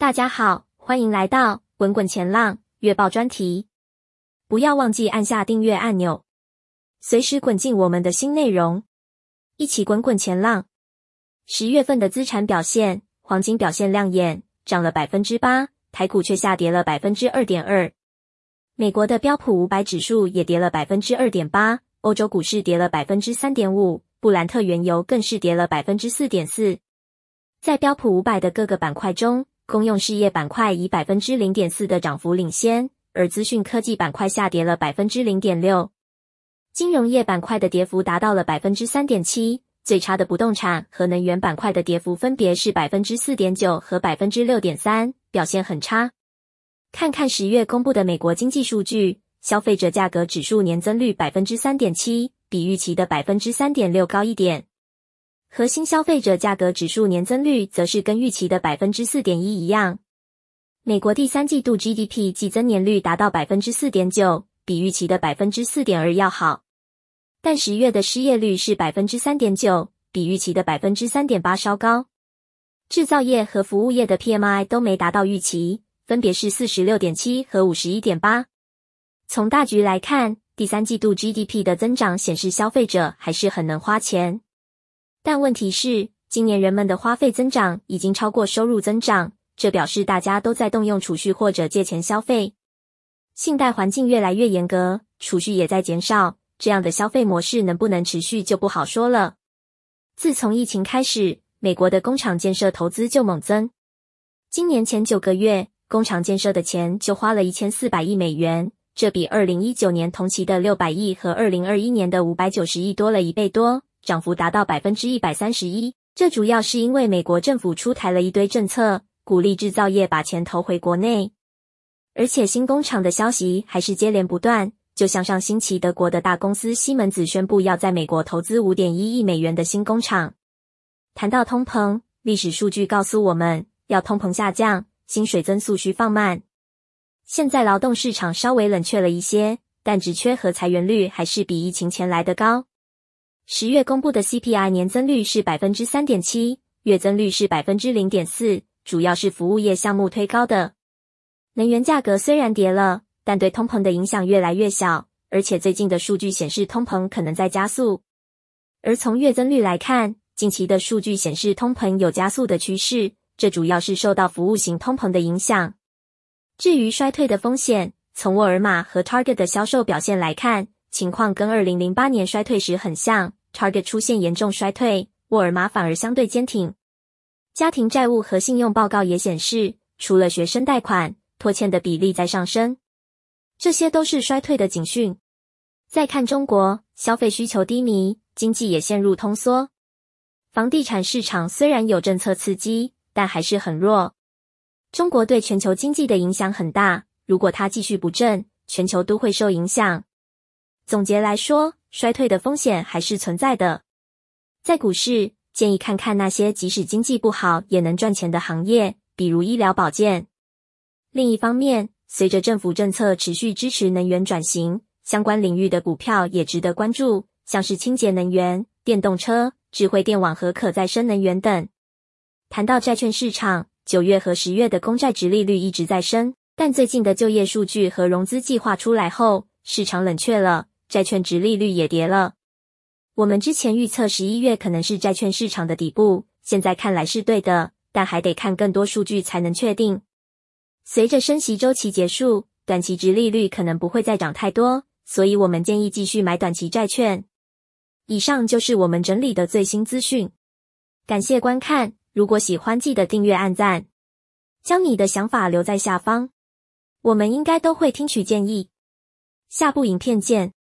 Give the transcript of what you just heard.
大家好，欢迎来到滚滚前浪月报专题。不要忘记按下订阅按钮，随时滚进我们的新内容，一起滚滚前浪。十月份的资产表现，黄金表现亮眼，涨了百分之八，台股却下跌了百分之二点二。美国的标普五百指数也跌了百分之二点八，欧洲股市跌了百分之三点五，布兰特原油更是跌了百分之四点四。在标普五百的各个板块中，公用事业板块以百分之零点四的涨幅领先，而资讯科技板块下跌了百分之零点六。金融业板块的跌幅达到了百分之三点七，最差的不动产和能源板块的跌幅分别是百分之四点九和百分之六点三，表现很差。看看十月公布的美国经济数据，消费者价格指数年增率百分之三点七，比预期的百分之三点六高一点。核心消费者价格指数年增率则是跟预期的百分之四点一一样。美国第三季度 GDP 季增年率达到百分之四点九，比预期的百分之四点二要好。但十月的失业率是百分之三点九，比预期的百分之三点八稍高。制造业和服务业的 PMI 都没达到预期，分别是四十六点七和五十一点八。从大局来看，第三季度 GDP 的增长显示消费者还是很能花钱。但问题是，今年人们的花费增长已经超过收入增长，这表示大家都在动用储蓄或者借钱消费。信贷环境越来越严格，储蓄也在减少，这样的消费模式能不能持续就不好说了。自从疫情开始，美国的工厂建设投资就猛增。今年前九个月，工厂建设的钱就花了一千四百亿美元，这比二零一九年同期的六百亿和二零二一年的五百九十亿多了一倍多。涨幅达到百分之一百三十一，这主要是因为美国政府出台了一堆政策，鼓励制造业把钱投回国内，而且新工厂的消息还是接连不断。就像上星期，德国的大公司西门子宣布要在美国投资五点一亿美元的新工厂。谈到通膨，历史数据告诉我们，要通膨下降，薪水增速需放慢。现在劳动市场稍微冷却了一些，但职缺和裁员率还是比疫情前来的高。十月公布的 CPI 年增率是百分之三点七，月增率是百分之零点四，主要是服务业项目推高的。能源价格虽然跌了，但对通膨的影响越来越小，而且最近的数据显示通膨可能在加速。而从月增率来看，近期的数据显示通膨有加速的趋势，这主要是受到服务型通膨的影响。至于衰退的风险，从沃尔玛和 Target 的销售表现来看，情况跟二零零八年衰退时很像。Target 出现严重衰退，沃尔玛反而相对坚挺。家庭债务和信用报告也显示，除了学生贷款，拖欠的比例在上升，这些都是衰退的警讯。再看中国，消费需求低迷，经济也陷入通缩。房地产市场虽然有政策刺激，但还是很弱。中国对全球经济的影响很大，如果它继续不振，全球都会受影响。总结来说，衰退的风险还是存在的。在股市，建议看看那些即使经济不好也能赚钱的行业，比如医疗保健。另一方面，随着政府政策持续支持能源转型，相关领域的股票也值得关注，像是清洁能源、电动车、智慧电网和可再生能源等。谈到债券市场，九月和十月的公债殖利率一直在升，但最近的就业数据和融资计划出来后，市场冷却了。债券殖利率也跌了。我们之前预测十一月可能是债券市场的底部，现在看来是对的，但还得看更多数据才能确定。随着升息周期结束，短期殖利率可能不会再涨太多，所以我们建议继续买短期债券。以上就是我们整理的最新资讯。感谢观看，如果喜欢记得订阅按赞，将你的想法留在下方，我们应该都会听取建议。下部影片见。